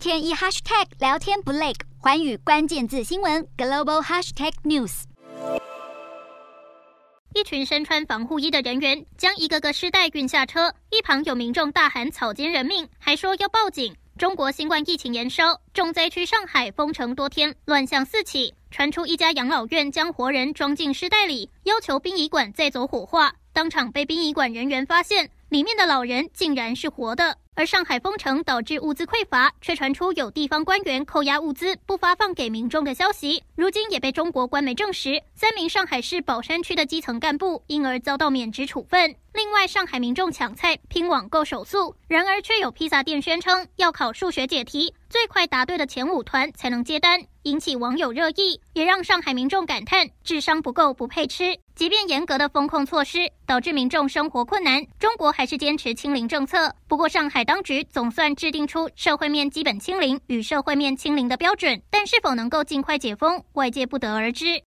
天一 hashtag 聊天不累，寰宇关键字新闻 global hashtag news。一群身穿防护衣的人员将一个个尸袋运下车，一旁有民众大喊“草菅人命”，还说要报警。中国新冠疫情延烧，重灾区上海封城多天，乱象四起，传出一家养老院将活人装进尸袋里，要求殡仪馆再走火化，当场被殡仪馆人员发现，里面的老人竟然是活的。而上海封城导致物资匮乏，却传出有地方官员扣押物资不发放给民众的消息，如今也被中国官媒证实，三名上海市宝山区的基层干部因而遭到免职处分。另外，上海民众抢菜拼网购手速，然而却有披萨店宣称要考数学解题，最快答对的前五团才能接单，引起网友热议，也让上海民众感叹智商不够不配吃。即便严格的封控措施导致民众生活困难，中国还是坚持清零政策。不过，上海海当局总算制定出社会面基本清零与社会面清零的标准，但是否能够尽快解封，外界不得而知。